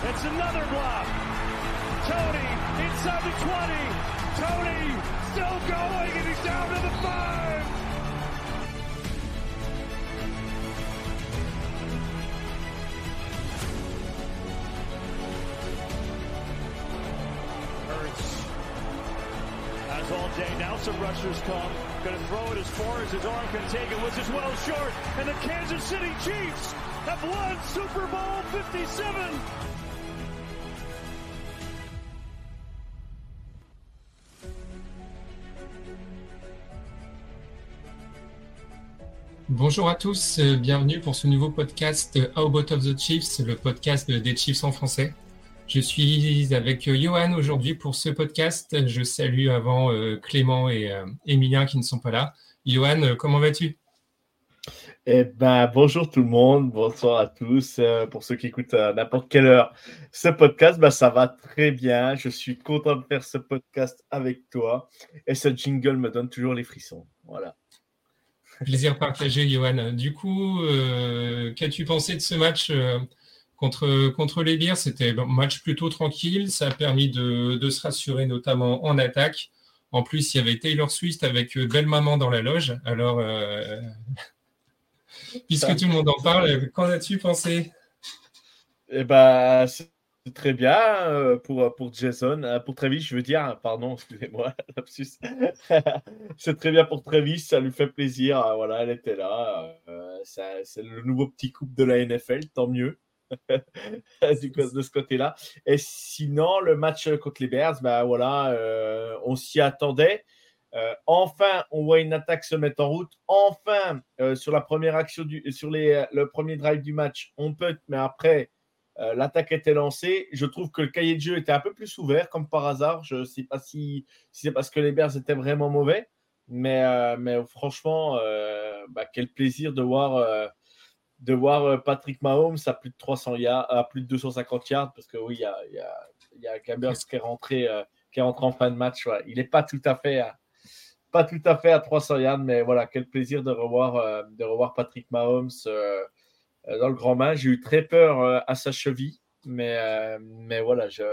It's another block. Tony inside the 20. Tony still going and he's down to the five. Hurts has all day. Now some rushers come. Going to throw it as far as his arm can take it, which is well short. And the Kansas City Chiefs have won Super Bowl 57. Bonjour à tous, euh, bienvenue pour ce nouveau podcast How About of the Chiefs, le podcast des Chiefs en français. Je suis avec euh, Johan aujourd'hui pour ce podcast. Je salue avant euh, Clément et Emilien qui ne sont pas là. Johan, comment vas-tu? Eh ben, bonjour tout le monde, bonsoir à tous. pour ceux qui écoutent à n'importe quelle heure ce podcast, ben, ça va très bien. Je suis content de faire ce podcast avec toi. Et ce jingle me donne toujours les frissons. Voilà. Plaisir partagé, Johan. Du coup, euh, qu'as-tu pensé de ce match euh, contre, contre les Bears? C'était un match plutôt tranquille. Ça a permis de, se rassurer, notamment en attaque. En plus, il y avait Taylor Swift avec euh, Belle Maman dans la loge. Alors, puisque tout le monde en parle, qu'en as-tu pensé? Eh ben, très bien euh, pour, pour Jason. Euh, pour Travis, je veux dire, pardon, excusez-moi, c'est très bien pour Travis, ça lui fait plaisir. Euh, voilà, elle était là. c'est le nouveau petit couple de la NFL, tant mieux. de ce côté-là. Et sinon, le match contre les Bears, ben voilà, on s'y attendait. enfin, on voit une attaque se mettre en route. Enfin, sur la première action du, sur le premier drive du match, on peut, mais après, euh, l'attaque était lancée. Je trouve que le cahier de jeu était un peu plus ouvert, comme par hasard. Je ne sais pas si, c'est parce que les Bears étaient vraiment mauvais. Mais, euh, mais franchement, euh, bah, quel plaisir de voir, de voir Patrick Mahomes à plus de 300 yards, à plus de 250 yards. Parce que oui, il y a, y a, y a qui est rentré, qui est rentré en fin de match. Il n'est pas tout à fait à, pas tout à fait à 300 yards, mais voilà, quel plaisir de revoir, de revoir Patrick Mahomes euh, dans le grand match. J'ai eu très peur euh, à sa cheville, mais, euh, mais voilà, je,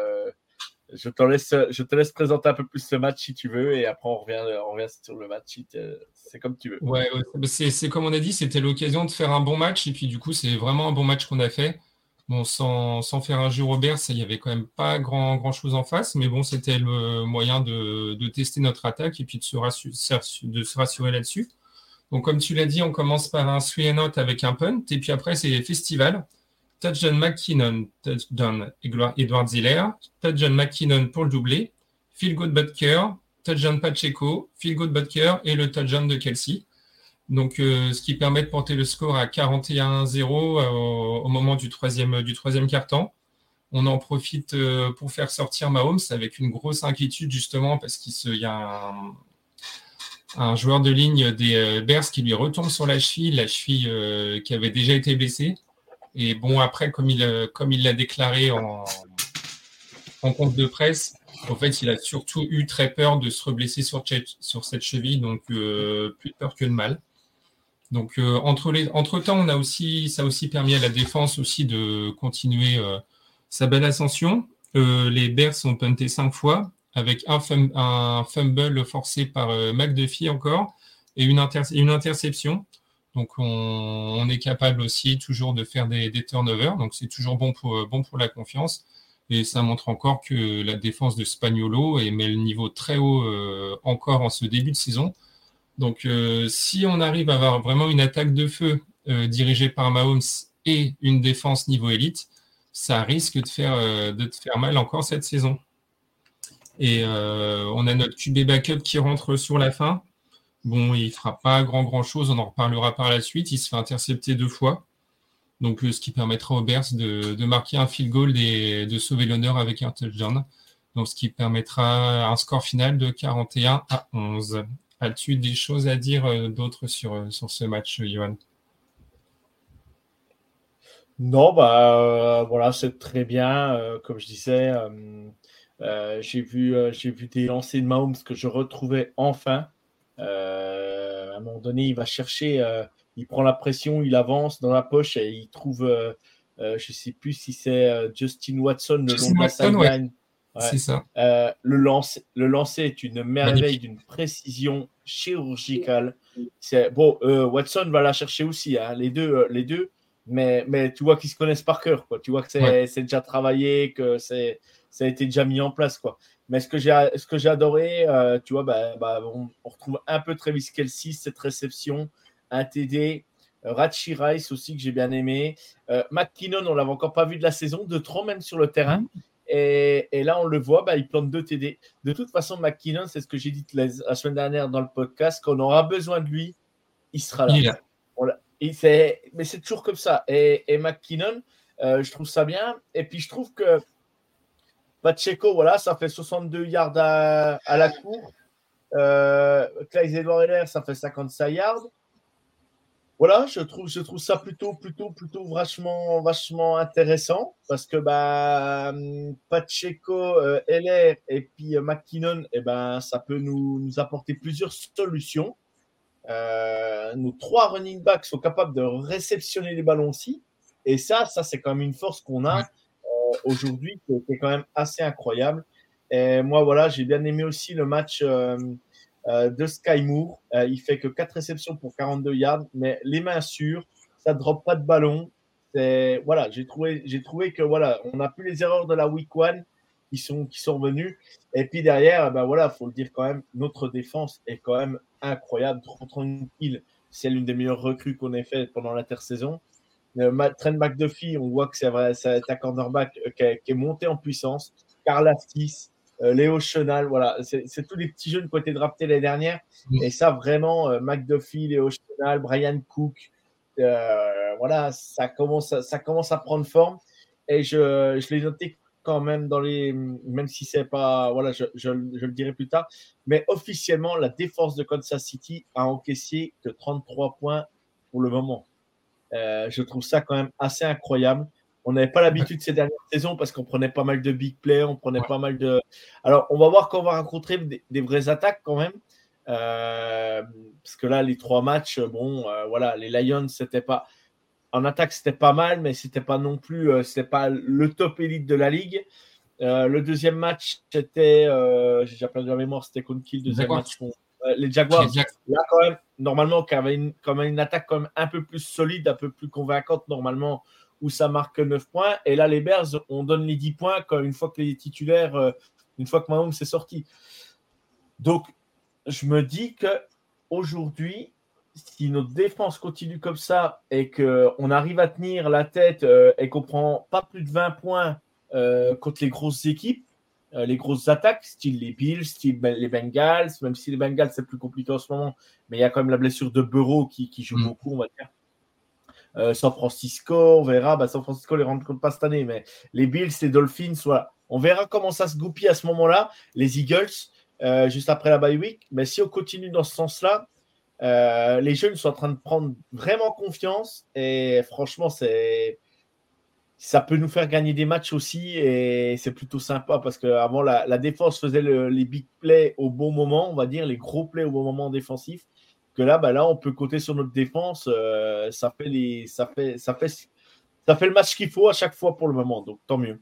je, te laisse, je te laisse présenter un peu plus ce match si tu veux, et après on revient, on revient sur le match. C'est comme tu veux. Ouais, c'est comme on a dit, c'était l'occasion de faire un bon match, et puis du coup, c'est vraiment un bon match qu'on a fait. Bon, sans, sans, faire un jeu Robert, il n'y avait quand même pas grand, grand chose en face, mais bon, c'était le moyen de, de, tester notre attaque et puis de se, de se rassurer là-dessus. Donc, comme tu l'as dit, on commence par un three and out avec un punt, et puis après, c'est festival. Touchdown McKinnon, touchdown Edward Ziller, touchdown McKinnon pour le doublé, Phil Good Butker, touchdown Pacheco, Phil Good Butker et le touchdown de Kelsey. Donc, euh, ce qui permet de porter le score à 41-0 euh, au, moment du troisième, du troisième. On en profite euh, pour faire sortir Mahomes avec une grosse inquiétude justement parce qu'il y a un, un joueur de ligne des euh, Bears qui lui retombe sur la cheville, la cheville euh, qui avait déjà été blessée. Et bon, après, comme il euh, comme il l'a déclaré en, en compte de presse, en fait, il a surtout eu très peur de se reblesser sur, cette cheville, donc plus de peur que de mal. Donc entre, les, entre temps, on a aussi, ça a aussi permis à la défense aussi de continuer sa belle ascension. les Bears ont punté cinq fois, avec un, fumble forcé par euh, McDuffie encore et une, interception. Donc on, est capable aussi toujours de faire des, turnovers, donc c'est toujours bon pour, euh, la confiance. Et ça montre encore que la défense de Spagnolo met le niveau très haut euh, encore en ce début de saison. Donc si on arrive à avoir vraiment une attaque de feu dirigée par Mahomes et une défense niveau élite, ça risque de de te faire mal encore cette saison. Et euh, on a notre QB backup qui rentre sur la fin. Bon, il ne fera pas grand grand chose, on en reparlera par la suite. Il se fait intercepter deux fois. Donc, ce qui permettra aux Bears de, marquer un field goal et de sauver l'honneur avec un touchdown. Donc, ce qui permettra un score final de 41 à 11. As-tu des choses à dire d'autres sur, sur ce match, Johan? Non, bah voilà, c'est très bien. comme je disais, j'ai vu, j'ai vu des lancers de Mahomes que je retrouvais enfin. à un moment donné, il va chercher il prend la pression, il avance dans la poche et il trouve, euh, euh, je ne sais plus si c'est euh, Justin Watson le long de la sideline. C'est ça. le, lancer, le lancer est une merveille d'une précision chirurgicale. Bon, Watson va la chercher aussi, hein, les, deux, les deux, mais, mais tu vois qu'ils se connaissent par cœur. Quoi. Tu vois que c'est déjà travaillé, que ça a été déjà mis en place. Quoi. Mais ce que j'ai adoré, tu vois, bah, bah, on, retrouve un peu Travis Kelsey, cette réception un TD. Euh, Rachi Rice aussi que j'ai bien aimé. Euh, McKinnon, on l'avait encore pas vu de la saison, de trop même sur le terrain. Mm. Et, là, on le voit, bah, il plante deux TD. De toute façon, McKinnon, c'est ce que j'ai dit la, semaine dernière dans le podcast, qu'on aura besoin de lui, il sera là. mais c'est toujours comme ça. Et, McKinnon, euh, je trouve ça bien. Et puis, je trouve que Pacheco, voilà, ça fait 62 yards à, la cour. Euh, Edward ça fait 55 yards voilà, je trouve, je trouve ça plutôt, plutôt, plutôt vachement, vachement intéressant parce que bah, Pacheco, euh, LR et puis euh, McKinnon, eh ben, ça peut nous, nous apporter plusieurs solutions. Euh, nos trois running backs sont capables de réceptionner les ballons aussi. Et ça, ça c'est quand même une force qu'on a aujourd'hui qui est quand même assez incroyable. Et moi, voilà, j'ai bien aimé aussi le match euh, de Sky Moore. Euh, il fait que 4 réceptions pour 42 yards, mais les mains sûres, ça ne drop pas de ballon. Voilà, j'ai trouvé, j'ai trouvé que voilà, on n'a plus les erreurs de la week one qui sont, qui sont revenues. Et puis derrière, ben voilà, faut le dire quand même, notre défense est quand même incroyable. Tranquille, c'est l'une des meilleures recrues qu'on ait fait pendant l'intersaison. Euh, Trent McDuffie, on voit que c'est vrai, c'est un cornerback qui, qui, est monté en puissance. Carl Astis, euh, Léo Chenal, voilà, c'est tous les petits jeunes qui ont été draftés l'année dernière. Et ça, vraiment, euh, McDuffie, Léo Chenal, Brian Cook, euh, voilà, ça commence, ça commence à prendre forme. Et je, je l'ai noté quand même dans les, même si c'est pas, voilà, je, je, le dirai plus tard, mais officiellement, la défense de Kansas City a encaissé que 33 points pour le moment. Je trouve ça quand même assez incroyable. On n'avait pas l'habitude ces dernières saisons parce qu'on prenait pas mal de big plays, on prenait pas mal de. Alors, on va voir quand on va rencontrer des, vraies attaques quand même. Euh, parce que là, les trois matchs, bon, euh, voilà, les Lions, c'était pas. En attaque, c'était pas mal, mais c'était pas non plus. Euh, c'était pas le top élite de la ligue. le deuxième match, c'était. J'ai déjà perdu la mémoire, c'était contre qui le deuxième match Les Jaguars. Là, quand même, normalement, qui avait une, quand même une attaque quand même un peu plus solide, un peu plus convaincante, normalement où ça marque 9 points. Et là, les Bears, on donne les 10 points quand, une fois que les titulaires, euh, une fois que Mahomes est sorti. Donc, je me dis que aujourd'hui, si notre défense continue comme ça et qu'on arrive à tenir la tête euh, et qu'on prend pas plus de 20 points euh, contre les grosses équipes, les grosses attaques, style les Bills, style ben, les Bengals, même si les Bengals c'est plus compliqué en ce moment, mais il y a quand même la blessure de Burrow qui, qui joue mm. beaucoup, on va dire. Euh, San Francisco, on verra. Bah, San Francisco les rencontre pas cette année, mais les Bills, les Dolphins, voilà. On verra comment ça se goupille à ce moment-là. Les Eagles, euh, juste après la bye week. Mais si on continue dans ce sens-là, euh, les jeunes sont en train de prendre vraiment confiance et franchement, c'est ça peut nous faire gagner des matchs aussi et c'est plutôt sympa parce qu'avant la, la défense faisait les big plays au bon moment, on va dire les gros plays au bon moment défensif que là, bah là, on peut compter sur notre défense. Euh, ça, fait les, ça, fait, ça, fait, ça fait le match qu'il faut à chaque fois pour le moment. Donc, tant mieux.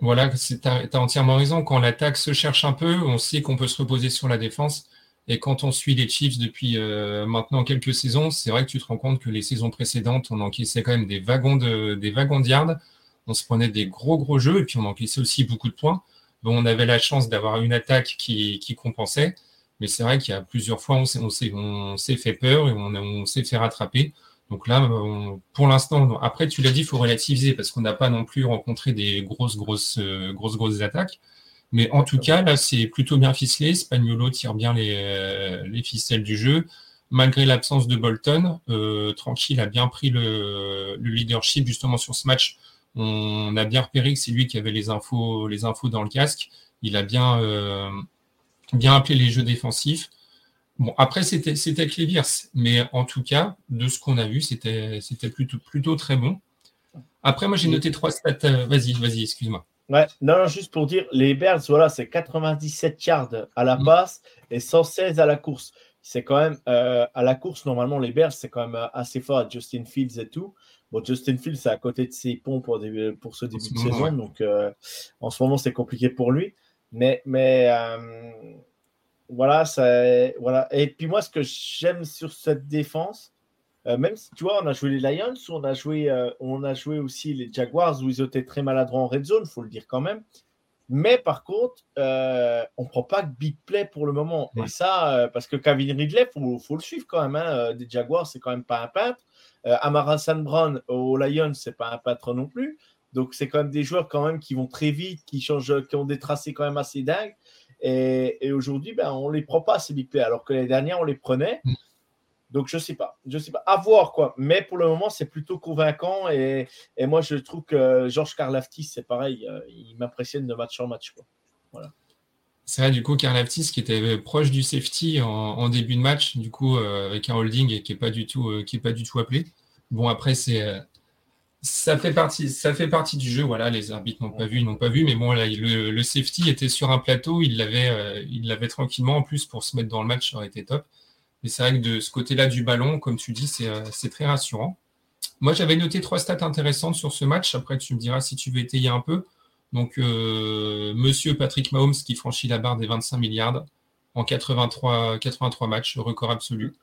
Voilà, tu as, entièrement raison. Quand l'attaque se cherche un peu, on sait qu'on peut se reposer sur la défense. Et quand on suit les Chiefs depuis euh, maintenant quelques saisons, c'est vrai que tu te rends compte que les saisons précédentes, on encaissait quand même des wagons de, des wagons de yards. On se prenait des gros, gros jeux et puis on encaissait aussi beaucoup de points. Bon, on avait la chance d'avoir une attaque qui, qui compensait. Mais c'est vrai qu'il y a plusieurs fois, on s'est, on s'est, fait peur et on, s'est fait rattraper. Donc là, pour l'instant, après, tu l'as dit, il faut relativiser parce qu'on n'a pas non plus rencontré des grosses, grosses, euh, grosses, grosses attaques. Mais en tout cas, là, c'est plutôt bien ficelé. Spagnolo tire bien les, euh, les ficelles du jeu. malgré l'absence de Bolton, Tranquille a bien pris le, leadership justement sur ce match. On a bien repéré que c'est lui qui avait les infos, les infos dans le casque. Il a bien, bien appelé les jeux défensifs. Bon, après, c'était avec les mais en tout cas, de ce qu'on a vu, c'était plutôt, plutôt très bon. Après, moi, j'ai noté trois stats. Euh, vas-y, vas-y, excuse-moi. Ouais, non, juste pour dire, les Bears, voilà, c'est 97 yards à la mm. passe et 116 à la course. C'est quand même, euh, à la course, normalement, les Bears, c'est quand même euh, assez fort Justin Fields et tout. Bon, Justin Fields, c'est à côté de ses ponts pour, pour ce début de saison, donc en ce moment, c'est compliqué pour lui. Mais, mais voilà, ça, voilà. Et puis moi, ce que j'aime sur cette défense, euh, même si tu vois, on a joué les Lions, on a joué, euh, on a joué aussi les Jaguars où ils étaient très maladroits en red zone, faut le dire quand même. Mais par contre, euh, on ne prend pas big play pour le moment. Et ça, parce que Kevin Ridley, il faut, le suivre quand même. Hein. Des Jaguars, c'est quand même pas un peintre. Amara San Brown aux Lions, c'est pas un peintre non plus. Donc, c'est quand même des joueurs quand même qui vont très vite, qui changent, qui ont des tracés quand même assez dingues. Et, aujourd'hui, ben, on ne les prend pas, ces big plays, alors que l'année dernière, on les prenait. Donc, je ne sais pas. Je sais pas. À voir, quoi. Mais pour le moment, c'est plutôt convaincant. Et, moi, je trouve que Georges Karlaftis, c'est pareil. Euh, il m'impressionne de match en match. Voilà. C'est vrai, du coup, Karlaftis qui était proche du safety en, début de match, du coup, euh, avec un holding et qui n'est pas, du tout, euh, pas du tout appelé. Bon, après, c'est ça fait partie, ça fait partie du jeu. Voilà, les arbitres n'ont pas vu, ils n'ont pas vu, mais bon, là, le, safety était sur un plateau, il l'avait, il l'avait tranquillement. En plus, pour se mettre dans le match, ça aurait été top. Mais c'est vrai que de ce côté-là du ballon, comme tu dis, c'est, euh, très rassurant. Moi, j'avais noté trois stats intéressantes sur ce match. Après, tu me diras si tu veux étayer un peu. Donc, euh, Monsieur Patrick Mahomes qui franchit la barre des 25 milliards en 83, 83 matchs, record absolu.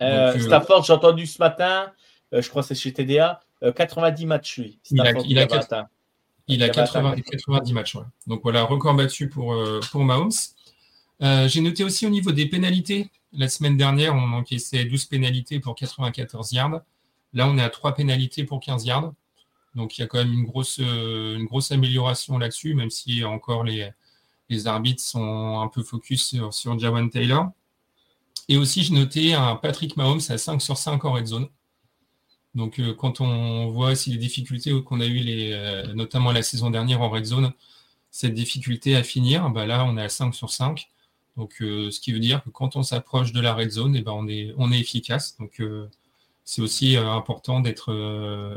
Stafford, j'ai entendu ce matin, euh, je crois que c'est chez TDA, 90 euh, matchs, lui. Il a, il a, il a 80, 90 matchs. Donc voilà, record battu pour, euh, pour Mahomes. J'ai noté aussi au niveau des pénalités. La semaine dernière, on encaissait 12 pénalités pour 94 yards. Là, on est à 3 pénalités pour 15 yards. Donc il y a quand même une grosse, grosse amélioration là-dessus, même si encore les, arbitres sont un peu focus sur, Jawan Taylor. Et aussi, j'ai noté un Patrick Mahomes à 5 sur 5 en red zone. Donc, euh, quand on voit aussi les difficultés qu'on a eues, euh, notamment la saison dernière en red zone, cette difficulté à finir, bah là, on est à 5 sur 5. Donc, euh, ce qui veut dire que quand on s'approche de la red zone, eh ben, on, est, on est efficace. Donc, c'est aussi important d'être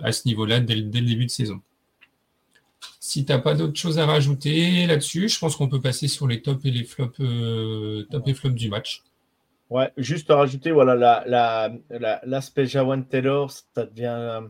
à ce niveau-là dès, le début de saison. Si tu n'as pas d'autres choses à rajouter là-dessus, je pense qu'on peut passer sur les tops et les flops, top et du match. Ouais, juste à rajouter, voilà, l'aspect la, Jawan Taylor, ça devient.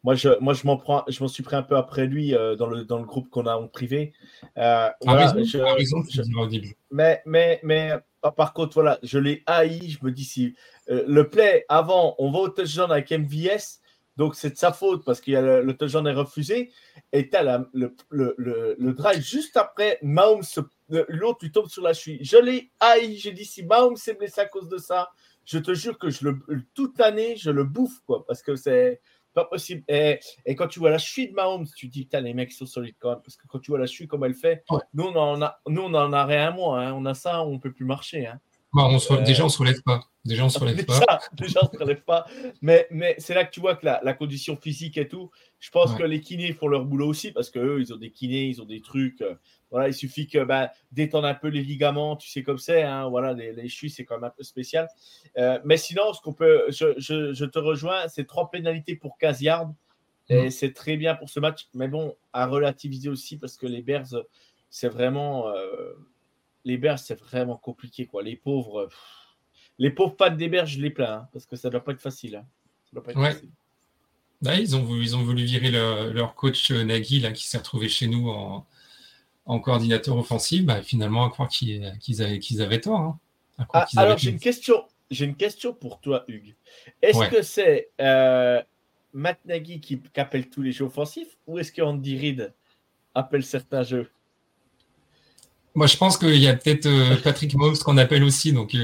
Euh, moi, je, moi, je m'en prends, je m'en suis pris un peu après lui euh, dans, le, dans le groupe qu'on a en privé. Euh, voilà, raison, au début. Mais, mais, mais ah, par contre, voilà, je l'ai haï. Je me dis si le play avant, on va au touchdown avec MVS, donc c'est de sa faute parce que le, le touchdown est refusé. Et tu as le, le, le, drive juste après, Mahomes se l'autre lui tombe sur la cheville. Je l'ai haï. J'ai dit si Mahomes s'est blessé à cause de ça, je te jure que je le, toute l'année, je le bouffe, quoi, parce que c'est pas possible. Et, quand tu vois la cheville de Mahomes, tu te dis, putain, les mecs sont solides quand même, parce que quand tu vois la cheville comme elle fait, nous, on en a, nous, on en a rien moins. Hein. On a ça, on peut plus marcher. Hein. Bah, on se, déjà, on ne se relève pas. Déjà, on se relève pas. déjà, on se relève pas. Mais, mais c'est là que tu vois que la, la, condition physique et tout, je pense que les kinés font leur boulot aussi parce qu'eux, ils ont des kinés, ils ont des trucs. Euh, voilà, il suffit que bah, détendre un peu les ligaments, tu sais comme c'est. Hein, voilà, les, les chevilles, c'est quand même un peu spécial. Euh, mais sinon, ce qu'on peut, je, je, je, te rejoins, c'est trois pénalités pour 15 yards. Et mm. c'est très bien pour ce match. Mais bon, à relativiser aussi parce que les Bears, c'est vraiment. Euh, les Bears, c'est vraiment compliqué. Quoi. Les pauvres. les pauvres pattes des Bears, je les plains. Hein, parce que ça ne doit pas être facile. Hein. Ça doit pas être facile. Bah, ils, ont voulu, ils ont voulu virer leur, coach euh, Nagui là, qui s'est retrouvé chez nous en, en coordinateur offensif. Bah, finalement, à croire qu'ils avaient, qu'ils avaient tort. Hein. Ah, alors, j'ai une, question, j'ai une question pour toi, Hugues. Est-ce que c'est euh, Matt Nagy qui, appelle tous les jeux offensifs ou est-ce qu'Andy Reid appelle certains jeux? Moi, je pense qu'il y a peut-être euh, Patrick Mahomes qu'on appelle aussi. Donc,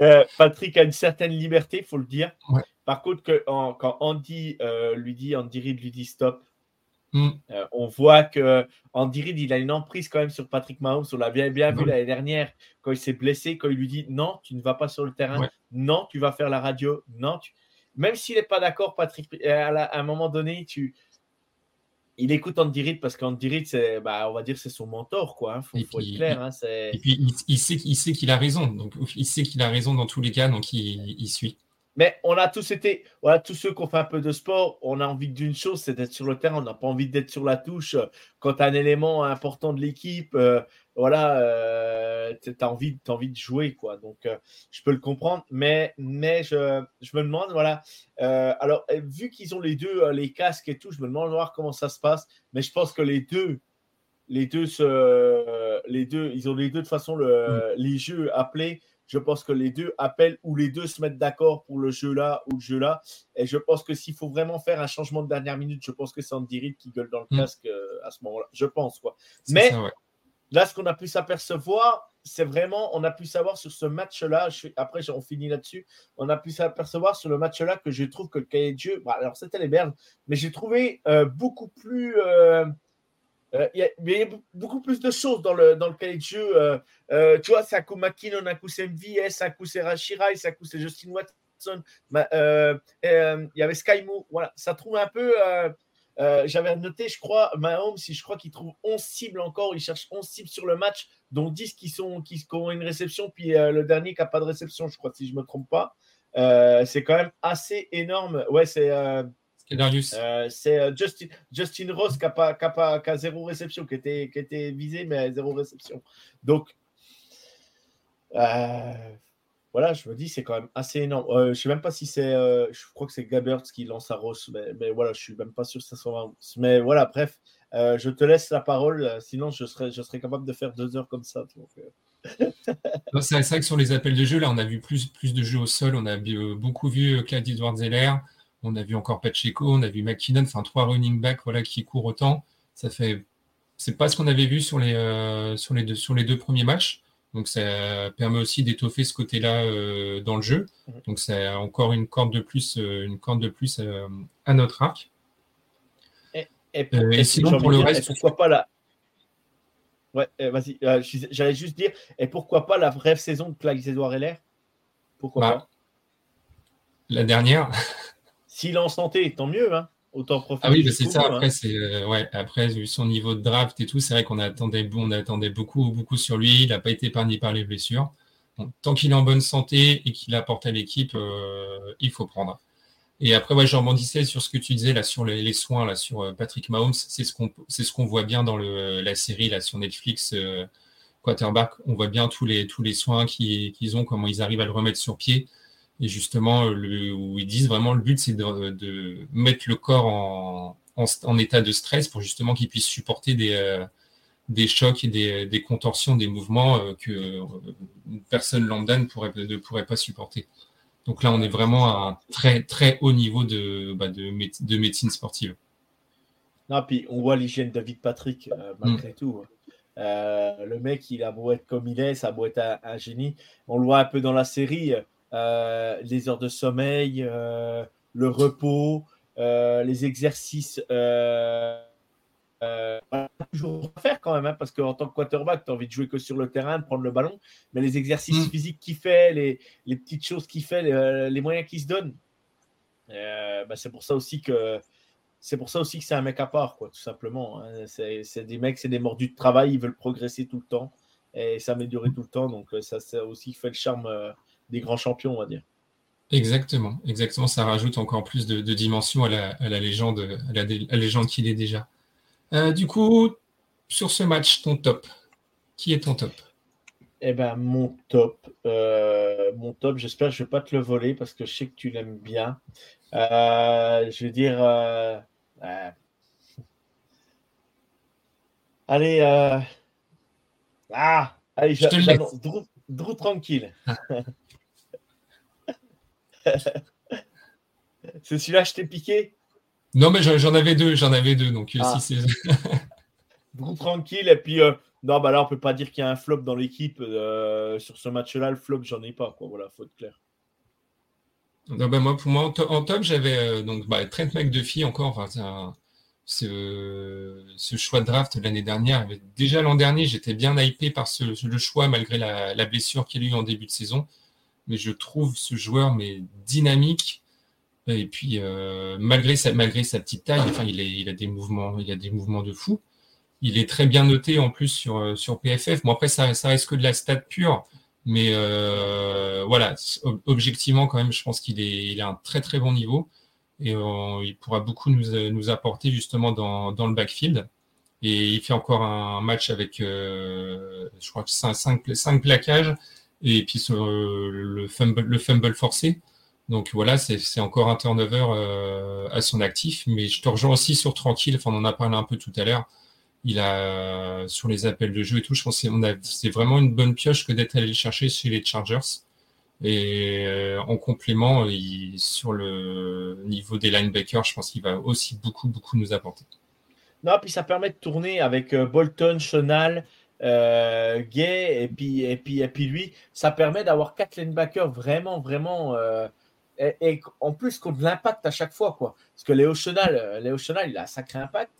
Euh, Patrick a une certaine liberté, il faut le dire. Par contre, que, quand Andy euh, lui dit, Andy Reid lui dit stop, Mm. Euh, on voit que Andy Reid, il a une emprise quand même sur Patrick Mahomes. On l'a bien, bien vu l'année dernière quand il s'est blessé, quand il lui dit non, tu ne vas pas sur le terrain, non, tu vas faire la radio, non. Même s'il n'est pas d'accord, Patrick, à, un moment donné, tu, il écoute Andy Reid parce qu'Andy Reid, c'est, bah, on va dire, c'est son mentor, quoi. Il hein. faut, être clair. Hein, et puis, il, sait, il sait qu'il a raison. Donc, il sait qu'il a raison dans tous les cas, donc il, suit. Mais on a tous été, voilà, tous ceux qui ont fait un peu de sport, on a envie d'une chose, c'est d'être sur le terrain. On n'a pas envie d'être sur la touche. Quand tu as un élément important de l'équipe, euh, voilà, euh, tu as envie, envie de jouer, quoi. Donc, euh, je peux le comprendre, mais, mais je, je me demande, voilà. Euh, alors, vu qu'ils ont les deux, les casques et tout, je me demande voir comment ça se passe. Mais je pense que les deux, les deux, se, les deux, ils ont les deux de façon le, mm. les jeux appelés. Je pense que les deux appellent ou les deux se mettent d'accord pour le jeu là ou le jeu là. Et je pense que s'il faut vraiment faire un changement de dernière minute, je pense que c'est Andy Reid qui gueule dans le mm. casque à ce moment-là. Je pense quoi. Mais Là, ce qu'on a pu s'apercevoir, c'est vraiment, on a pu savoir sur ce match-là, après on finit là-dessus, on a pu s'apercevoir sur le match-là que je trouve que le cahier de jeu, bah, alors c'était les Bernes, mais j'ai trouvé euh, beaucoup plus... Euh, euh, il y, a beaucoup plus de choses dans le, dans le cahier de jeu. tu vois, c'est un coup McKinnon, un coup c'est MVS, un coup c'est Justin Watson. Il y avait Sky Moore. Voilà, ça trouve un peu euh, j'avais noté, je crois, Mahomes, si je crois qu'il trouve 11 cibles encore, il cherche 11 cibles sur le match, dont 10 qui, sont, qui, ont une réception, puis euh, le dernier qui n'a pas de réception, je crois, si je ne me trompe pas. Euh, c'est quand même assez énorme. Ouais, c'est. C'est Justin, Justin Ross qui a, pas, qui, a pas, qui a zéro réception, qui était, qui était visé, mais zéro réception. Donc, voilà, je me dis, c'est quand même assez énorme. Euh, je ne sais même pas si c'est. Euh, je crois que c'est Gabbert qui lance à Ross, mais, voilà, je ne suis même pas sûr que ça soit. Mais voilà, bref, euh, je te laisse la parole, sinon je serais, je serais capable de faire deux heures comme ça. c'est vrai que sur les appels de jeu, là, on a vu plus, plus de jeux au sol. On a beaucoup vu Clyde edwards zeller on a vu encore Pacheco, on a vu McKinnon, enfin trois running backs voilà, qui courent autant. Ça fait. C'est pas ce qu'on avait vu sur les, sur, les deux, sur les deux premiers matchs. Donc ça permet aussi d'étoffer ce côté-là euh, dans le jeu. Mhm. Donc c'est encore une corde de plus, euh, une corde de plus euh, à notre arc. Et, sinon pour le reste, pourquoi pas la Ouais, vas-y. J'allais juste dire, et pourquoi pas la brève saison de Clyde Edouard Heller Pourquoi bah, pas? La dernière. S'il est en santé, tant mieux. Hein autant Ah oui, bah, c'est ça. Après, hein. c'est euh, ouais, après vu son niveau de draft et tout, c'est vrai qu'on attendait, on attendait beaucoup, beaucoup sur lui. Il n'a pas été épargné par les blessures. tant qu'il est en bonne santé et qu'il apporte à l'équipe, euh, il faut prendre. Et après, ouais, je rebondissais sur ce que tu disais là sur les, soins là sur euh, Patrick Mahomes. C'est ce qu'on c'est ce qu'on voit bien dans le, la série là sur Netflix Quarterback. On voit bien tous les tous les soins qu'ils ont, comment ils arrivent à le remettre sur pied. Et justement, le, où ils disent vraiment le but, c'est de, mettre le corps en, en, état de stress pour justement qu'il puisse supporter des, euh, des chocs et des, des, contorsions des mouvements euh, que euh, une personne lambda ne pourrait, ne pourrait pas supporter. Donc là, on est vraiment à un très, très haut niveau de, bah, de, de, médecine sportive. Non, puis on voit l'hygiène de David Patrick, malgré mm. tout. Hein. le mec, il a beau être comme il est, ça a beau être un, un, génie. On le voit un peu dans la série. Euh, les heures de sommeil, euh, le repos, euh, les exercices. toujours faire quand même, hein, parce qu'en tant que quarterback, tu as envie de jouer que sur le terrain, de prendre le ballon, mais les exercices mm. physiques qu'il fait, les, les, petites choses qu'il fait, les, moyens qu'il se donne, bah, c'est pour ça aussi que c'est pour ça aussi que c'est un mec à part, quoi, tout simplement. Hein. C'est des mecs, c'est des mordus de travail, ils veulent progresser tout le temps et s'améliorer tout le temps. Donc ça, ça aussi fait le charme des grands champions, on va dire. Exactement, exactement. Ça rajoute encore plus de, dimension à la, légende, à la, légende qu'il est déjà. Euh, du coup, sur ce match, ton top. Qui est ton top? Eh ben, mon top, euh, mon top. J'espère que je vais pas te le voler parce que je sais que tu l'aimes bien. Euh, je vais dire. Allez. Ah, allez, je, te Drew tranquille. c'est celui-là, je t'ai piqué Non, mais j'en avais deux, j'en avais deux. Donc, euh, ah. si tranquille. Et puis, euh, non, bah là, on peut pas dire qu'il y a un flop dans l'équipe. Euh, sur ce match-là, le flop, j'en ai pas. Quoi. Voilà, faut être clair. Non, bah, moi, pour moi, en top, j'avais donc bah, Trent McDuffie encore. Enfin, ce, ce choix de draft l'année dernière. Déjà l'an dernier, j'étais bien hypé par ce, le choix malgré la, la blessure qu'il a eu en début de saison. Mais je trouve ce joueur mais dynamique. Et puis euh, malgré sa malgré sa petite taille, enfin il, est, il a des mouvements, il a des mouvements de fou. Il est très bien noté en plus sur sur PFF. Bon après ça ça reste que de la stat pure, mais euh, voilà objectivement quand même, je pense qu'il est il a un très très bon niveau et euh, il pourra beaucoup nous, nous apporter justement dans, dans, le backfield. Et il fait encore un match avec, euh, je crois que c'est 5 plaquages et puis sur le, fumble, le fumble forcé. Donc voilà, c'est encore un turnover euh, à son actif. Mais je te rejoins aussi sur Tranquille, enfin, on en a parlé un peu tout à l'heure. Il a, sur les appels de jeu et tout, je pense que c'est vraiment une bonne pioche que d'être allé le chercher chez les Chargers. Et euh, en complément, sur le niveau des linebackers, je pense qu'il va aussi beaucoup, beaucoup nous apporter. Non, puis ça permet de tourner avec euh, Bolton, Chenal, euh, Gay et puis, et, puis, et puis lui. Ça permet d'avoir quatre linebackers vraiment, vraiment. et, en plus, qu'on l'impact à chaque fois. quoi. Parce que Léo Chenal, Léo Chenal il a un sacré impact.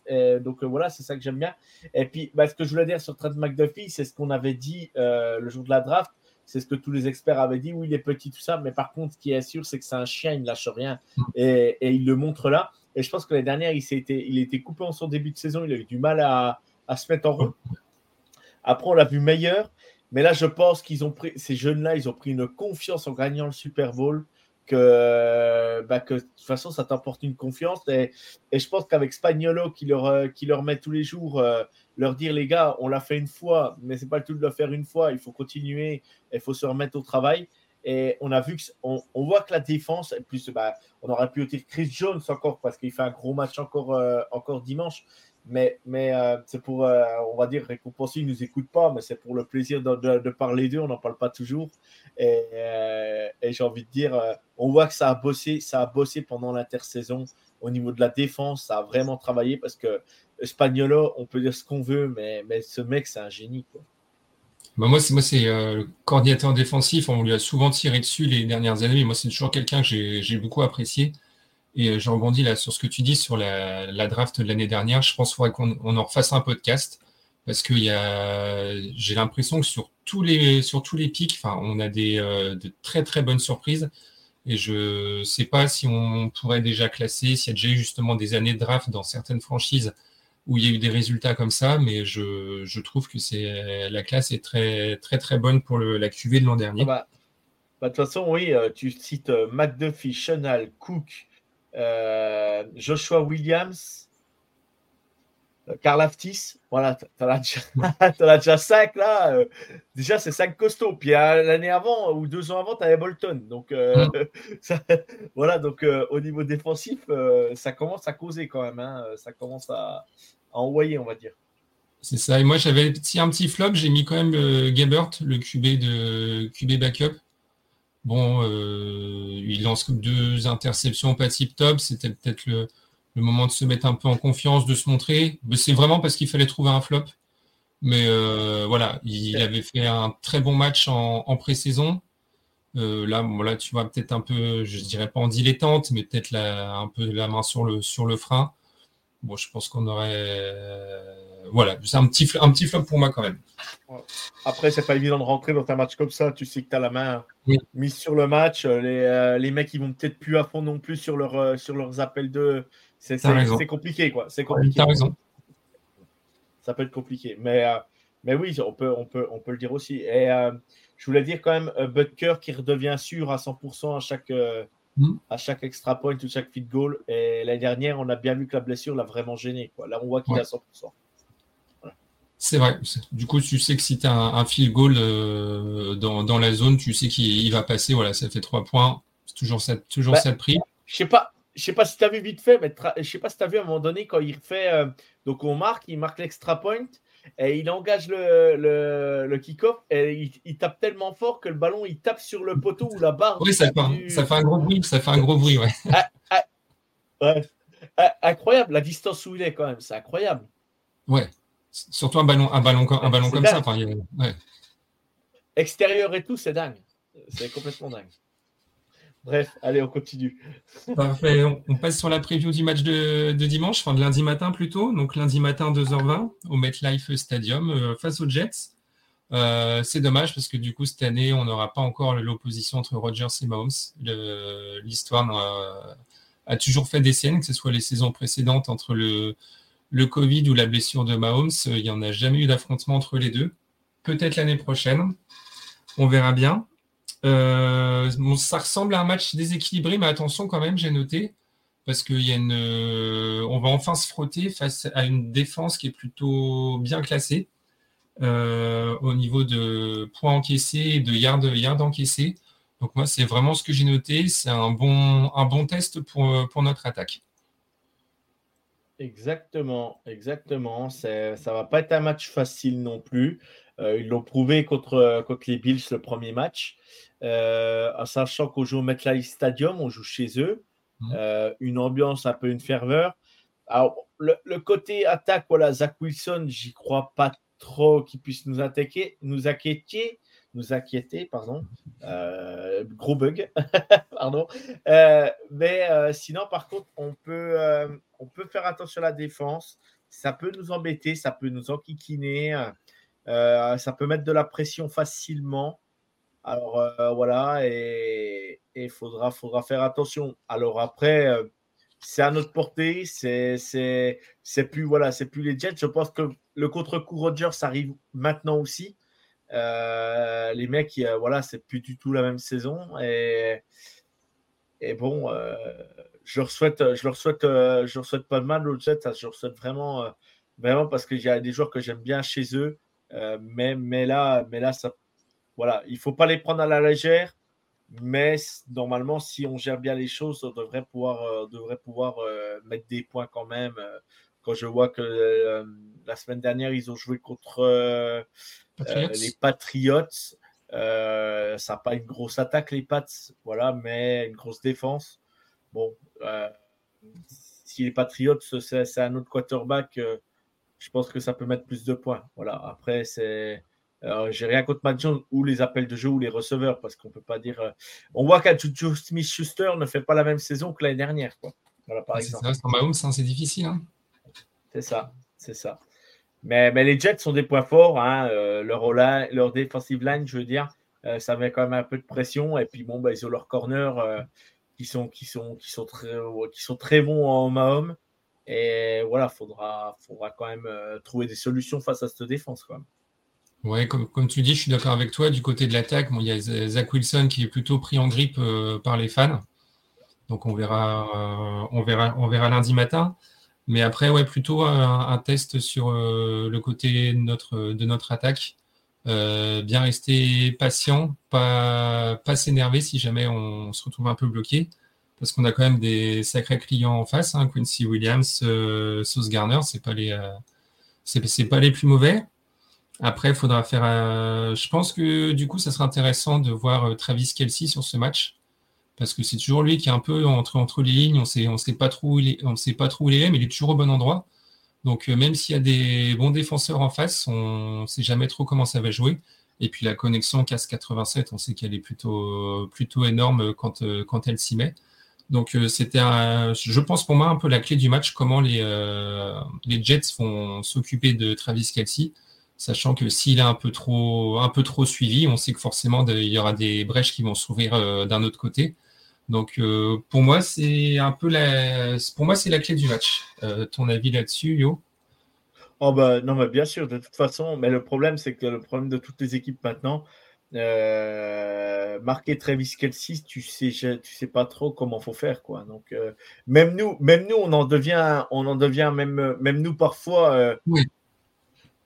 donc voilà, c'est ça que j'aime bien. Et puis, bah, ce que je voulais dire sur Trent McDuffie, c'est ce qu'on avait dit le jour de la draft c'est ce que tous les experts avaient dit. Oui, il est petit, tout ça. Mais par contre, ce qui est sûr, c'est que c'est un chien, il ne lâche rien. Et, il le montre là. Et je pense que l'année dernière, il, été, il était coupé en son début de saison. Il a eu du mal à, se mettre en route. Après, on l'a vu meilleur. Mais là, je pense qu'ils ont pris, ces jeunes-là, ils ont pris une confiance en gagnant le Super Bowl que, bah, que de toute façon, ça t'apporte une confiance. Et, je pense qu'avec Spagnolo, qui leur, euh, qui leur met tous les jours, euh, leur dire, les gars, on l'a fait une fois, mais c'est pas le tout de le faire une fois. Il faut continuer, il faut se remettre au travail. Et on a vu on, voit que la défense, plus bah, on aurait pu dire Chris Jones encore parce qu'il fait un gros match encore, euh, encore dimanche. Mais, mais euh, c'est pour, euh, on va dire, récompenser, ils ne nous écoutent pas, mais c'est pour le plaisir de, parler d'eux, on n'en parle pas toujours. Et, et j'ai envie de dire, on voit que ça a bossé, ça a bossé pendant l'intersaison au niveau de la défense, ça a vraiment travaillé parce que Spagnolo, on peut dire ce qu'on veut, mais, mais ce mec, c'est un génie. Bah moi, c'est moi, c'est euh, le coordinateur défensif. On lui a souvent tiré dessus les dernières années, mais moi, c'est toujours quelqu'un que j'ai beaucoup apprécié. Et euh, je rebondis là sur ce que tu dis sur la, draft de l'année dernière. Je pense qu'il faudrait qu'on on en refasse un podcast parce que j'ai l'impression que sur tous les sur tous les pics, enfin, on a des euh, de très très bonnes surprises. Et je sais pas si on pourrait déjà classer, s'il y a déjà eu justement des années de draft dans certaines franchises où il y a eu des résultats comme ça, mais je, trouve que la classe est très très très bonne pour la QV de l'an dernier. Bah, bah, de toute façon, oui, euh, tu cites McDuffie, Chenal, Cook, euh, Joshua Williams, Karl Aftis, voilà, tu as, as, déjà cinq là. déjà, c'est cinq costauds. Puis l'année avant ou deux ans avant, tu avais Bolton. Donc, mm. voilà, donc au niveau défensif, ça commence à causer quand même. Hein, ça commence à, envoyer, on va dire. C'est ça. Et moi, j'avais un petit flop. J'ai mis quand même le Gabert, le QB de QB backup. Bon, il lance deux interceptions pas tip top. C'était peut-être le le moment de se mettre un peu en confiance, de se montrer. C'est vraiment parce qu'il fallait trouver un flop. Mais euh, voilà, il avait fait un très bon match en, pré-saison. Euh, là, voilà, tu vois, peut-être un peu, je dirais pas en dilettante, mais peut-être un peu la main sur le, sur le frein. Bon, je pense qu'on aurait. Euh, voilà, c'est un petit, un petit flop pour moi quand même. Après, c'est pas évident de rentrer dans un match comme ça. Tu sais que tu as la main mise sur le match. Les, les mecs, ils vont peut-être plus à fond non plus sur, leur, sur leurs appels de, c'est compliqué, quoi. C'est compliqué. raison. Ça peut être compliqué. Mais, euh, mais oui, on peut, on, peut, on peut le dire aussi. Et euh, je voulais dire quand même, euh, Butker qui redevient sûr à 100% à chaque, mm. à chaque extra point ou chaque feed goal. Et l'année dernière, on a bien vu que la blessure l'a vraiment gêné. Quoi. Là, on voit qu'il est à 100%. C'est vrai. Du coup, tu sais que si tu as un, field goal dans, dans, la zone, tu sais qu'il va passer. Voilà, ça fait trois points. C'est toujours ça, toujours bah, prix. Je sais pas je sais pas si tu as vu vite fait, mais je sais pas si tu as vu à un moment donné quand il fait. Euh, donc on marque, il marque l'extra point et il engage le, le, le kick-off et il, tape tellement fort que le ballon il tape sur le poteau ou la barre. Oui, ça, fait, ça fait un gros bruit. Ça fait un gros bruit, ouais. Ah, ah, ouais. Ah, incroyable la distance où il est quand même, c'est incroyable. Ouais. Surtout un ballon, un ballon, un ballon comme ça. Extérieur et tout, c'est dingue. C'est complètement dingue. Bref, allez, on continue. Parfait. On, passe sur la preview du match de, dimanche, enfin de lundi matin plutôt. Donc lundi matin, 2h20, au MetLife Stadium, euh, face aux Jets. Euh, c'est dommage parce que du coup, cette année, on n'aura pas encore l'opposition entre Rodgers et Mahomes. L'histoire a, toujours fait des scènes, que ce soit les saisons précédentes entre le, le Covid ou la blessure de Mahomes. Il n'y en a jamais eu d'affrontement entre les deux. Peut-être l'année prochaine. On verra bien. Euh, ça ressemble à un match déséquilibré, mais attention quand même, j'ai noté, parce qu'on euh, on va enfin se frotter face à une défense qui est plutôt bien classée euh, au niveau de points encaissés et de yards, encaissés. Donc moi, c'est vraiment ce que j'ai noté. C'est un bon, test pour notre attaque. Exactement, exactement. Ça va pas être un match facile non plus. ils l'ont prouvé contre, contre les Bills le premier match. Euh, en sachant qu'on joue au MetLife Stadium, on joue chez eux. Mmh. Euh, une ambiance un peu une ferveur. Alors, le, côté attaque, voilà, Zach Wilson, j'y crois pas trop qu'il puisse nous attaquer, nous inquiéter, nous inquiéter, pardon. Euh, gros bug, pardon. mais sinon, par contre, on peut, on peut faire attention à la défense. Ça peut nous embêter, ça peut nous enquiquiner, ça peut mettre de la pression facilement. Alors euh, voilà, et il faudra, faudra faire attention. Alors après, euh, c'est à notre portée, c'est, plus, voilà, plus les Jets. Je pense que le contre-coup Rogers arrive maintenant aussi. Euh, les mecs, voilà, c'est plus du tout la même saison. Et, bon, je leur souhaite, je leur souhaite, je leur souhaite pas de mal Jets. Je leur souhaite vraiment, vraiment parce qu'il y a des joueurs que j'aime bien chez eux. mais, mais, là, mais là, ça voilà, il faut pas les prendre à la légère, mais normalement, si on gère bien les choses, on devrait pouvoir, euh, devrait pouvoir euh, mettre des points quand même. Euh, quand je vois que la semaine dernière, ils ont joué contre les Patriots. ça n'a pas une grosse attaque, les Pats, voilà, mais une grosse défense. Bon, si les Patriots, c'est un autre quarterback, je pense que ça peut mettre plus de points. Voilà, après, c'est j'ai rien contre Matt Jones ou les appels de jeu ou les receveurs parce qu'on peut pas dire. Euh, on voit qu'un Smith Schuster ne fait pas la même saison que l'année dernière, quoi. Voilà, par exemple. Hein, c'est difficile. Hein. C'est ça, c'est ça. Mais, mais, les Jets sont des points forts. Hein, euh, leur, leur defensive line, je veux dire, euh, ça met quand même un peu de pression. Et puis bon, bah, ils ont leurs corners qui sont qui sont qui sont très qui sont très bons en Mahomes. Et voilà, faudra faudra quand même trouver des solutions face à cette défense, quoi. Ouais, comme, comme, tu dis, je suis d'accord avec toi. Du côté de l'attaque, il y a Zach Wilson qui est plutôt pris en grippe euh, par les fans. Donc on verra, euh, on verra, on verra lundi matin. Mais après, ouais, plutôt un, test sur euh, le côté de notre, de notre attaque. bien rester patient, pas, pas s'énerver si jamais on, se retrouve un peu bloqué. Parce qu'on a quand même des sacrés clients en face. Hein. Quincy Williams, Sauce Garner, c'est pas les, pas les plus mauvais. Après, il faudra faire. Je pense que du coup, ça sera intéressant de voir euh, Travis Kelsey sur ce match. Parce que c'est toujours lui qui est un peu entre, les lignes. On sait, ne on sait, pas trop où il est, sait pas trop où il est, mais il est toujours au bon endroit. Donc, euh, même s'il y a des bons défenseurs en face, on ne sait jamais trop comment ça va jouer. Et puis, la connexion CAS 87, on sait qu'elle est plutôt, énorme quand, euh, quand elle s'y met. Donc, c'était, je pense pour moi, un peu la clé du match, comment les, Jets vont s'occuper de Travis Kelsey sachant que s'il est un peu trop, un peu trop suivi, on sait que forcément il y aura des brèches qui vont s'ouvrir euh, d'un autre côté. Donc euh, pour moi c'est un peu la, pour moi c'est la clé du match. Euh, ton avis là-dessus, Yo? Oh bah non, mais bien sûr, de toute façon. Mais le problème c'est que le problème de toutes les équipes maintenant, marquer Travis Kelsey, tu sais, tu sais pas trop comment faut faire quoi. Donc même nous, même nous, on en devient, on en devient même, même nous parfois. oui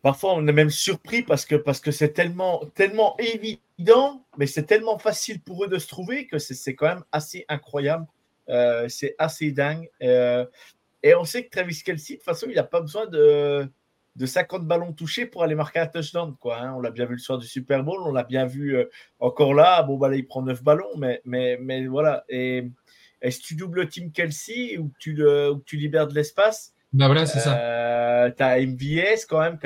Parfois, on est même surpris parce que parce que c'est tellement tellement évident, mais c'est tellement facile pour eux de se trouver que c'est quand même assez incroyable. Euh, c'est assez dingue. Euh, et on sait que Travis Kelsey, de toute façon, il n'a pas besoin de, de 50 ballons touchés pour aller marquer un touchdown. Quoi, hein. On l'a bien vu le soir du Super Bowl, on l'a bien vu euh, encore là. Bon, bah là, il prend 9 ballons, mais, mais, mais voilà. Et, si tu doubles Team Kelsey ou tu, ou tu libères de l'espace, bah voilà, c'est ça. Euh, tu as MVS quand même,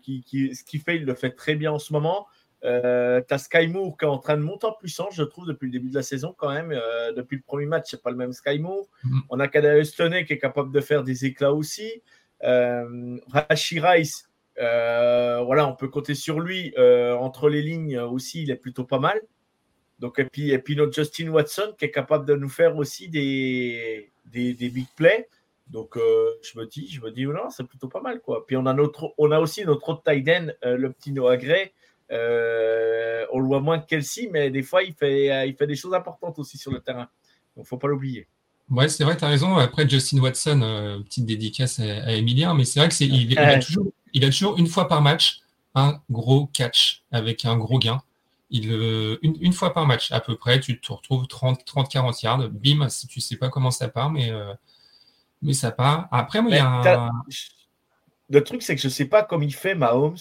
qui, qui, ce qu'il fait, il le fait très bien en ce moment. Euh, tu as Sky Moore qui est en train de monter en puissance, je trouve, depuis le début de la saison quand même. Euh, depuis le premier match, c'est pas le même Sky Moore. Mm. On a Kadarius Toney qui est capable de faire des éclats aussi. Rashi Rice, voilà, on peut compter sur lui. entre les lignes aussi, il est plutôt pas mal. Donc, et puis, et puis notre Justin Watson qui est capable de nous faire aussi des, des, des big plays. Donc, je me dis, je me dis, non, c'est plutôt pas mal, quoi. Puis on a notre, on a aussi notre autre tight end, le petit Noah Gray, euh, on le voit moins que Kelsey, mais des fois, il fait, euh, il fait des choses importantes aussi sur le terrain. Donc, faut pas l'oublier. Ouais, c'est vrai, tu as raison. Après, Justin Watson, euh, petite dédicace à, Emilien, mais c'est vrai qu'il il, a toujours, il a toujours une fois par match un gros catch avec un gros gain. Il, une, fois par match, à peu près, tu te retrouves 30-40 yards. Bim, si tu sais pas comment ça part, mais, mais ça part. Après, moi, il y a un... Le truc, c'est que je sais pas comment il fait Mahomes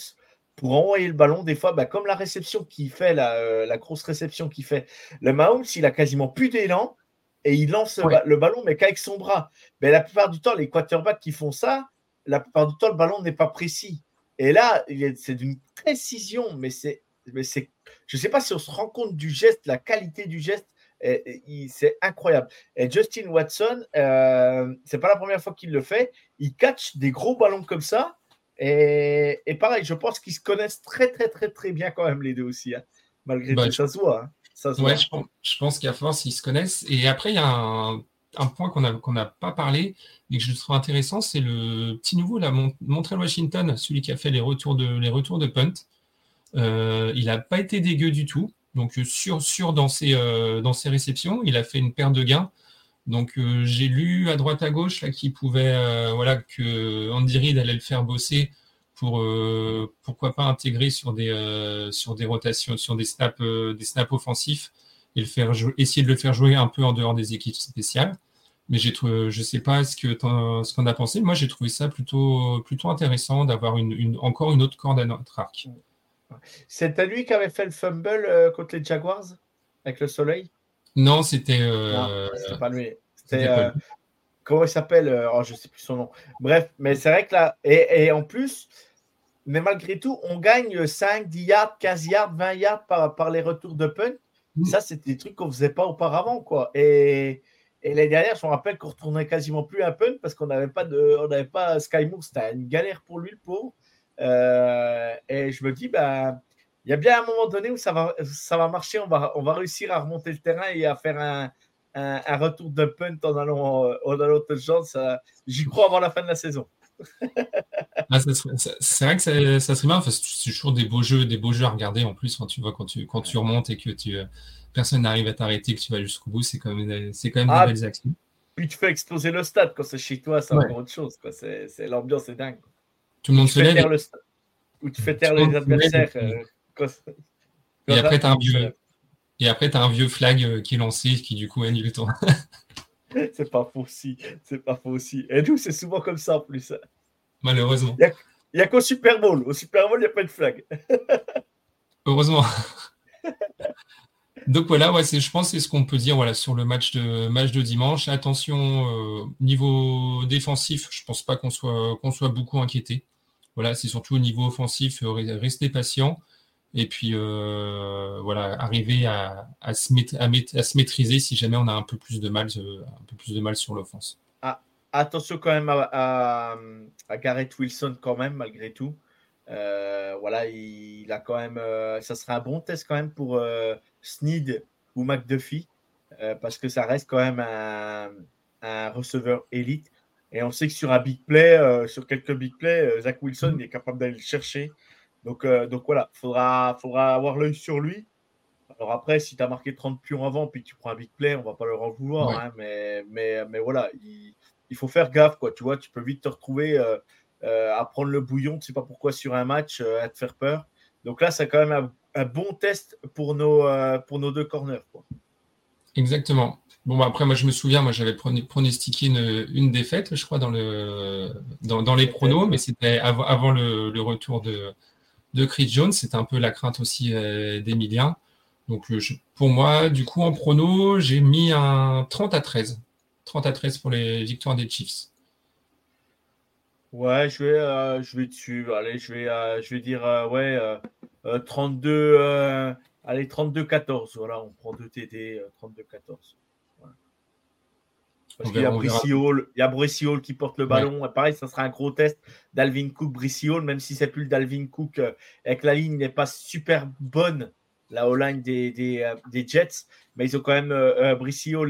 pour envoyer le ballon. Des fois, bah, comme la réception qui fait, euh, la, grosse réception qui fait, le Mahomes, il a quasiment plus d'élan et il lance le ballon, mais qu'avec son bras. Mais la plupart du temps, les quarterbacks qui font ça, la plupart du temps, le ballon n'est pas précis. Et là, c'est d'une précision, mais c'est, mais c'est, je ne sais pas si on se rend compte du geste, la qualité du geste, c'est incroyable. Et Justin Watson, euh, c'est pas la première fois qu'il le fait. Il catch des gros ballons comme ça et, pareil, je pense qu'ils se connaissent très, très, très, très bien quand même, les deux aussi. Hein. Malgré bah, tout, ça se voit. Hein. Ça ouais, je, pense, je pense qu'à force, ils se connaissent. Et après, il y a un, point qu'on n'a pas parlé, mais que je trouve intéressant, c'est le petit nouveau, là, Montreal Washington, celui qui a fait les retours de, les retours de punt. Euh, il n'a pas été dégueu du tout. Donc, sûr, sûr dans, ses, euh, dans ses réceptions. Il a fait une paire de gains. Donc euh, j'ai lu à droite à gauche là qu'il pouvait euh, voilà que Andy Reid allait le faire bosser pour euh, pourquoi pas intégrer sur des rotations sur des snaps des snaps offensifs et le essayer de le faire jouer un peu en dehors des équipes spéciales. Mais j'ai je sais pas ce qu'on a pensé. Moi j'ai trouvé ça plutôt plutôt intéressant d'avoir encore une autre corde à notre arc. C'est à lui qui avait fait le fumble contre les Jaguars avec le soleil? Non, c'était. Euh... pas lui. C'était. Euh, comment il s'appelle euh, oh, Je ne sais plus son nom. Bref, mais c'est vrai que là. Et, en plus, mais malgré tout, on gagne 5, 10 yards, 15 yards, 20 yards par, par les retours de punt. Mm. Ça, c'était des trucs qu'on ne faisait pas auparavant. quoi. Et. Et l'année dernière, je me rappelle qu'on retournait quasiment plus un punt parce qu'on n'avait pas de, on n'avait pas Sky Moore, c'était une galère pour lui le pauvre. Euh, et je me dis, ben, il y a bien un moment donné où ça va, ça va marcher, on va, on va réussir à remonter le terrain et à faire un, un, retour de punt en allant, en allant chance. J'y crois avant la fin de la saison. ah, c'est vrai que ça, ça serait bien. Enfin, c'est toujours des beaux jeux, des beaux jeux à regarder en plus quand tu vois quand tu, quand tu remontes et que tu, personne n'arrive à t'arrêter, que tu vas jusqu'au bout. C'est quand même, c'est quand même ah, des belles actions. Puis tu fais exploser le stade quand c'est chez toi, c'est encore autre chose. C'est, l'ambiance est dingue. Tout le monde se lève. Ou tu fais taire les adversaires. Et après, tu as un vieux. Et après, tu as un vieux flag euh, qui est lancé, qui du coup annule le tour. c'est pas faux aussi. C'est pas faux aussi. Et nous, c'est souvent comme ça en plus. Malheureusement. Il n'y a, qu'au Super Bowl. Au Super Bowl, il n'y a pas de flag. Heureusement. Donc voilà, ouais, je pense c'est ce qu'on peut dire voilà, sur le match de, match de dimanche. Attention, euh, niveau défensif, je ne pense pas qu'on soit, qu'on soit beaucoup inquiété. Voilà, c'est surtout au niveau offensif, euh, rester patient. Et puis, euh, voilà, arriver à, se à, se maîtriser si jamais on a un peu plus de mal, sur l'offense. Ah, attention quand même à, Garrett Wilson quand même, malgré tout. Euh, voilà, il, a quand même, ça sera un bon test quand même pour Sneed ou McDuffie, parce que ça reste quand même un, receveur élite. Et on sait que sur un big play, sur quelques big plays, Zach Wilson mm-hmm. est capable d'aller le chercher. Donc, euh, donc voilà, il faudra, faudra avoir l'œil sur lui. Alors après, si tu as marqué 30 pions avant, puis tu prends un big play, on va pas leur en vouloir. Hein, mais, mais, mais voilà, il, faut faire gaffe. Quoi, tu vois, tu peux vite te retrouver euh, euh, à prendre le bouillon, tu ne sais pas pourquoi, sur un match, à te faire peur. Donc là, c'est quand même un, bon test pour nos, pour nos deux corners. Quoi. Exactement. Bon, bah, après, moi, je me souviens, moi, j'avais pronostiqué une, une, défaite, je crois, dans, le, dans, dans les pronos, mais c'était avant, avant le, le, retour de, de Chris Jones. C'est un peu la crainte aussi euh, d'Emilien. Donc euh, pour moi, du coup, en prono, j'ai mis un 30 à 13. 30 à 13 pour les victoires des Chiefs. Ouais, je vais, euh, je vais dessus. Allez, je vais, je vais dire ouais, 32, allez, 32-14. Voilà, on prend deux TD, 32-14. Parce qu'il y a Brissiol, il y a qui porte le ballon. Pareil, ça sera un gros test d'Alvin Cook, Brissiol, même si c'est plus le d'Alvin Cook, avec la ligne n'est pas super bonne, la O-line des, des, Jets, mais ils ont quand même euh,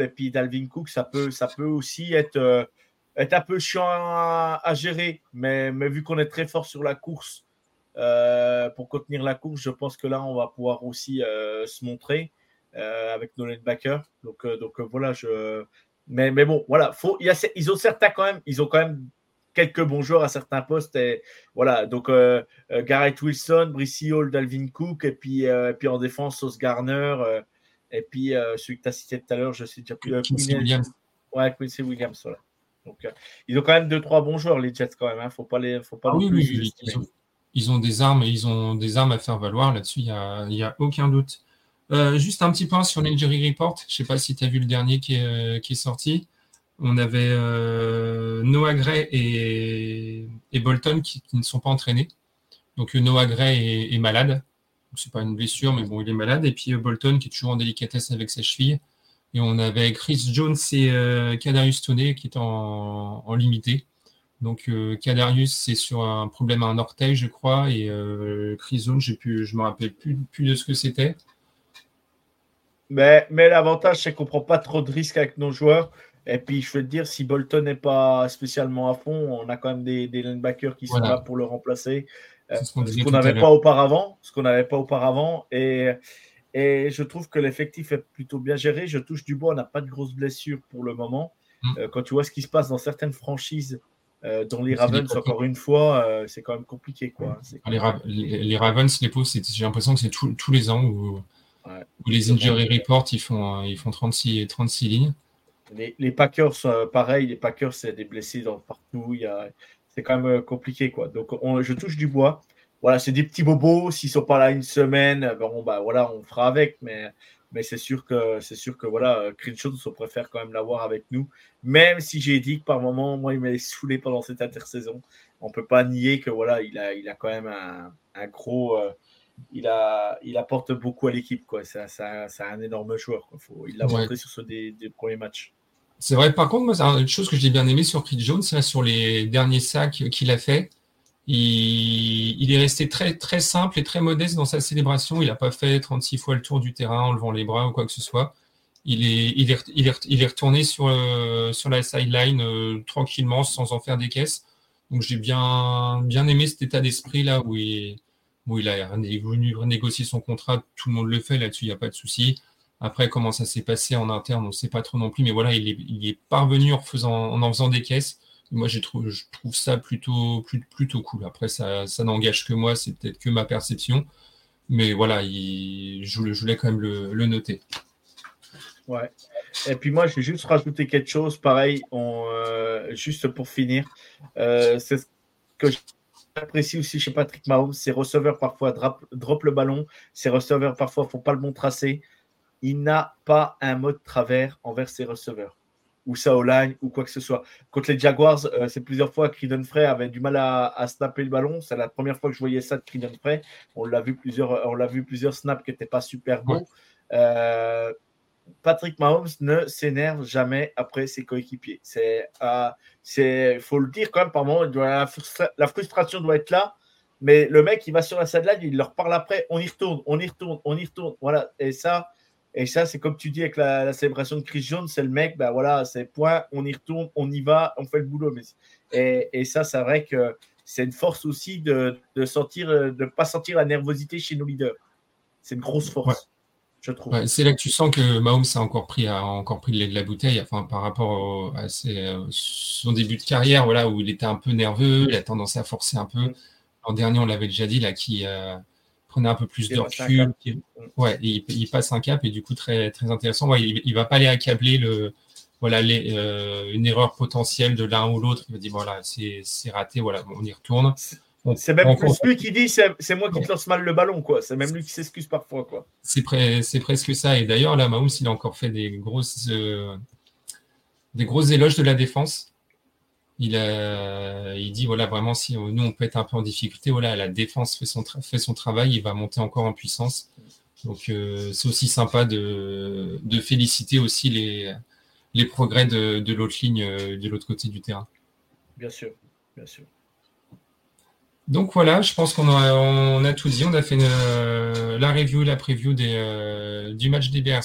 et puis Dalvin Cook, ça peut, ça peut aussi être est un peu chiant à, gérer, mais, mais vu qu'on est très fort sur la course, euh, pour contenir la course, je pense que là, on va pouvoir aussi euh, se montrer euh, avec nos linebackers. Donc, donc voilà, je. Mais, mais bon, voilà, faut, y a, ils ont certains quand même, ils ont quand même quelques bons joueurs à certains postes. Et voilà, donc Garrett Wilson, Brissy Hall, Dalvin Cook, et puis, et puis en défense, Sauce Garner, et puis celui que tu as cité tout à l'heure, je sais déjà plus. Quincy Williams. Ouais, Quincy Williams, voilà. Donc, euh, ils ont quand même deux trois bons joueurs les Jets quand même. Hein. Faut pas les, faut pas. Ah oui, oui, ils, ont, des armes et ils ont des armes à faire valoir là-dessus. Il n'y a, aucun doute. Euh, juste un petit point sur l'injury report. Je ne sais pas si tu as vu le dernier qui est, euh, qui est sorti. On avait Noah Gray et, Bolton qui, ne sont pas entraînés. Donc Noah Gray est, malade. Ce n'est pas une blessure, mais bon, il est malade. Et puis Bolton qui est toujours en délicatesse avec sa cheville. Et on avait Chris Jones et euh, Kadarius Toney qui étaient en, limité. Donc euh, Kadarius, c'est sur un problème à un orteil, je crois, et euh, Chris Jones, je ne me rappelle plus, plus de ce que c'était. Mais, mais l'avantage, c'est qu'on ne prend pas trop de risques avec nos joueurs. Et puis, je veux te dire, si Bolton n'est pas spécialement à fond, on a quand même des, des linebackers qui sont là pour le remplacer. ce qu'on n'avait pas auparavant. Ce qu'on n'avait pas auparavant. Et, et je trouve que l'effectif est plutôt bien géré. Je touche du bois, on n'a pas de grosses blessures pour le moment. Mm. Euh, quand tu vois ce qui se passe dans certaines franchises, euh, dont les Ravens, encore une fois, euh, c'est quand même compliqué. Quoi. Les, les, Ravens, les pauvres, j'ai l'impression que c'est tous les ans où, les injury reports, ils font, ils font 36, 36 lignes. Les, Packers, pareil, les Packers, c'est des blessés dans, partout. C'est quand même compliqué. Quoi. Donc, je touche du bois voilà, c'est des petits bobos. S'ils sont pas là une semaine, bon, bah voilà, on fera avec. Mais, mais c'est sûr que c'est sûr que voilà, Crenshaw, on préfère quand même l'avoir avec nous. Même si j'ai dit que par moment, moi, il m'a saoulé pendant cette intersaison. On peut pas nier que voilà, il a, il a quand même un, un gros. Euh, il, a, il apporte beaucoup à l'équipe. Quoi. C'est, un énorme joueur. Quoi. Faut, il l'a montré sur ce des, des premiers matchs. C'est vrai, par contre, moi, une chose que j'ai bien aimé sur Chris Jones, c'est sur les derniers sacs qu'il a fait. Il, est resté très, très simple et très modeste dans sa célébration. Il n'a pas fait 36 fois le tour du terrain en levant les bras ou quoi que ce soit. Il est, il est, il est, retourné sur, euh, sur la sideline euh, tranquillement sans en faire des caisses. Donc j'ai bien, bien aimé cet état d'esprit là où il, où il a venu négocier son contrat. Tout le monde le fait là-dessus, il n'y a pas de souci. Après, comment ça s'est passé en interne, on ne sait pas trop non plus. Mais voilà, il est, il est parvenu en, faisant, en en faisant des caisses moi, je trouve, je trouve ça plutôt, plutôt cool. Après, ça, ça n'engage que moi, c'est peut-être que ma perception. Mais voilà, il, je, voulais quand même le, noter. Ouais. Et puis moi, je vais juste rajouter quelque chose. Pareil, euh, juste pour finir. Euh, c'est ce que j'apprécie aussi chez Patrick Mahomes. Ses receveurs parfois drop, le ballon. Ses receveurs parfois font pas le bon tracé. Il n'a pas un mode travers envers ses receveurs ou ça au line ou quoi que ce soit. Contre les Jaguars, euh, c'est plusieurs fois Creedon Frey avait du mal à, snapper le ballon. C'est la première fois que je voyais ça de Creedon Frey. On l'a vu plusieurs, on l'a vu plusieurs snaps qui n'étaient pas super bons. Euh, Patrick Mahomes ne s'énerve jamais après ses coéquipiers. C'est, euh, c'est, faut le dire quand même par moment. La, la, frustration doit être là, mais le mec il va sur la sideline, il leur parle après. On y retourne, on y retourne, on y retourne. Voilà. Et ça, et ça, c'est comme tu dis avec la, célébration de Chris Jones, c'est le mec, ben voilà, c'est point, on y retourne, on y va, on fait le boulot. Et, et ça, c'est vrai que c'est une force aussi de de sentir, de ne pas sentir la nervosité chez nos leaders. C'est une grosse force, je trouve. c'est là que tu sens que Mahomes a encore pris, a encore pris le lait de la bouteille, enfin, par rapport à son début de carrière, voilà, où il était un peu nerveux, il a tendance à forcer un peu. Mm. L'an dernier, on l'avait déjà dit, là, qui, euh, prenait un peu plus de recul. Ouais, il, passe un cap et du coup très très intéressant. Ouais, il, ne va pas aller accabler le voilà les, euh, une erreur potentielle de l'un ou l'autre. Il va dire voilà c'est raté, voilà on y retourne. C'est même plus lui qui dit c'est moi qui te lance mal le ballon quoi. C'est même lui qui s'excuse parfois quoi. C'est c'est presque ça. Et d'ailleurs là Mahomes il a encore fait des grosses euh, des grosses éloges de la défense. Il, il dit voilà vraiment si nous on peut être un peu en difficulté, voilà la défense fait son, fait son travail, il va monter encore en puissance. Donc euh, c'est aussi sympa de, de, féliciter aussi les, les progrès de, de l'autre ligne euh, de l'autre côté du terrain. Bien sûr, bien sûr. Donc voilà, je pense qu'on a, on a tout dit. On a fait euh, la review, la preview des, du match des Bears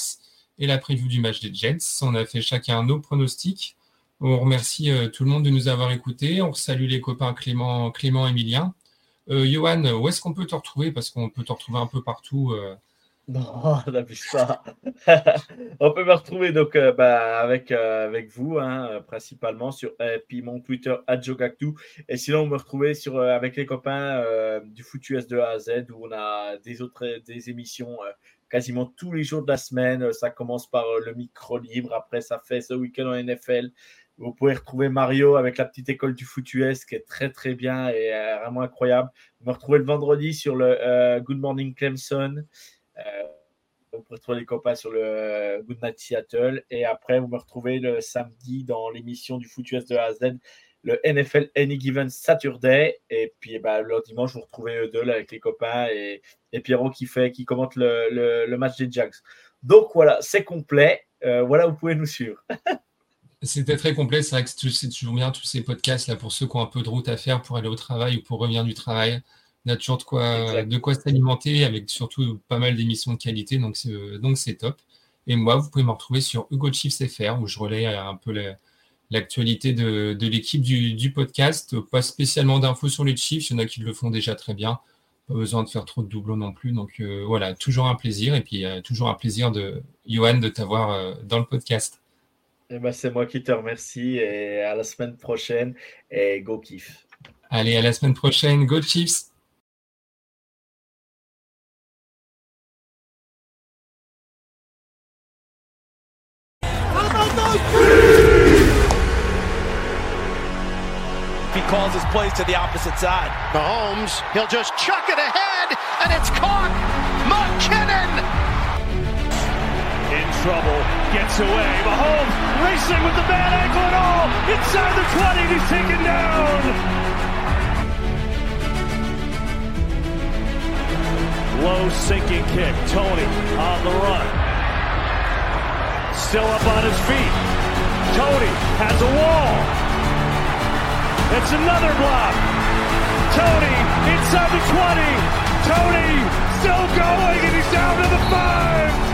et la preview du match des Jets. On a fait chacun nos pronostics. On remercie tout le monde de nous avoir écoutés. On salue les copains Clément, Clément Emilien. Johan, où est-ce qu'on peut te retrouver? Parce qu'on peut te retrouver un peu partout. Non, on n'abuse pas. on peut me retrouver donc euh, bah, avec, euh, avec vous, hein, euh, principalement sur puis mon Twitter @jogactu. Et sinon, on me retrouver sur avec les copains du Foot US de A à Z où on a des autres des émissions quasiment tous les jours de la semaine. Ça commence par le micro libre, après ça fait ce week-end en NFL. Vous pouvez retrouver Mario avec la petite école du foot US qui est très très bien et vraiment incroyable. Vous me retrouvez le vendredi sur le Good Morning Clemson. Euh, vous pouvez retrouver les copains sur le Good Night Seattle. Et après, vous me retrouvez le samedi dans l'émission du Foot US de A le NFL Any Given Saturday. Et puis bah, le dimanche, vous retrouvez eux deux avec les copains et, Pierrot qui, fait, qui commente le, match des Jags. Donc voilà, c'est complet. Euh, voilà, vous pouvez nous suivre. C'était très complet. C'est vrai que c'est toujours bien tous ces podcasts là pour ceux qui ont un peu de route à faire pour aller au travail ou pour revenir du travail. On a toujours de quoi, de quoi s'alimenter avec surtout pas mal d'émissions de qualité, donc c'est, donc c'est top. Et moi, vous pouvez me retrouver sur Hugo Chiefs FR où je relais un peu l'actualité de, de l'équipe du, du, podcast. Pas spécialement d'infos sur les Chiefs, il y en a qui le font déjà très bien. Pas besoin de faire trop de doublons non plus. Donc euh, voilà, toujours un plaisir. Et puis euh, toujours un plaisir de Johan de t'avoir euh, dans le podcast. Eh ben, c'est moi qui te remercie et à la semaine prochaine et go kiff. Allez, à la semaine prochaine. Go Chiefs! calls his plays to the opposite side. Mahomes, he'll just chuck it ahead, and it's caught. trouble, gets away. Mahomes racing with the bad ankle and all. Inside the 20, he's taken down. Low sinking kick. Tony on the run. Still up on his feet. Tony has a wall. It's another block. Tony inside the 20. Tony still going and he's down to the 5.